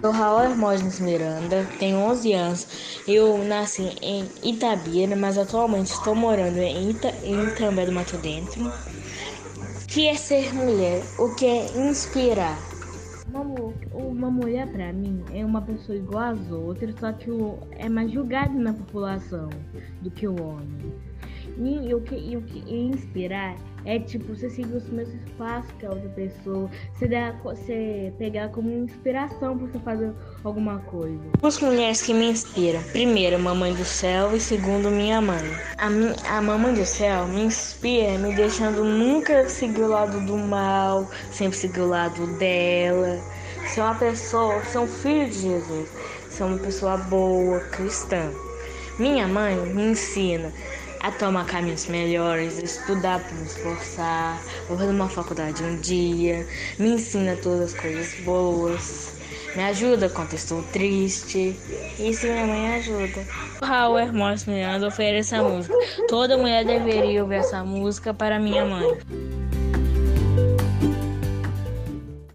Sou Raul Hermógenes Miranda, tenho 11 anos. Eu nasci em Itabira, mas atualmente estou morando em, Ita, em Itambé do Mato Dentro. O que é ser mulher? O que é inspirar? Uma, uma mulher, para mim, é uma pessoa igual às outras, só que é mais julgada na população do que o homem. E o que, e o que inspirar é tipo você seguir os mesmos passos que a outra pessoa, você, dá, você pegar como inspiração para você fazer alguma coisa. Duas mulheres que me inspiram: primeiro, Mamãe do Céu, e segundo, minha mãe. A, mi, a Mamãe do Céu me inspira, me deixando nunca seguir o lado do mal, sempre seguir o lado dela. Ser uma pessoa, ser um filho de Jesus, ser uma pessoa boa, cristã. Minha mãe me ensina a tomar caminhos melhores, estudar para me esforçar, vou fazer uma faculdade um dia, me ensina todas as coisas boas, me ajuda quando estou triste. Isso minha mãe ajuda. Raul Hermos Miranda oferece essa música. Toda mulher deveria ouvir essa música para minha mãe.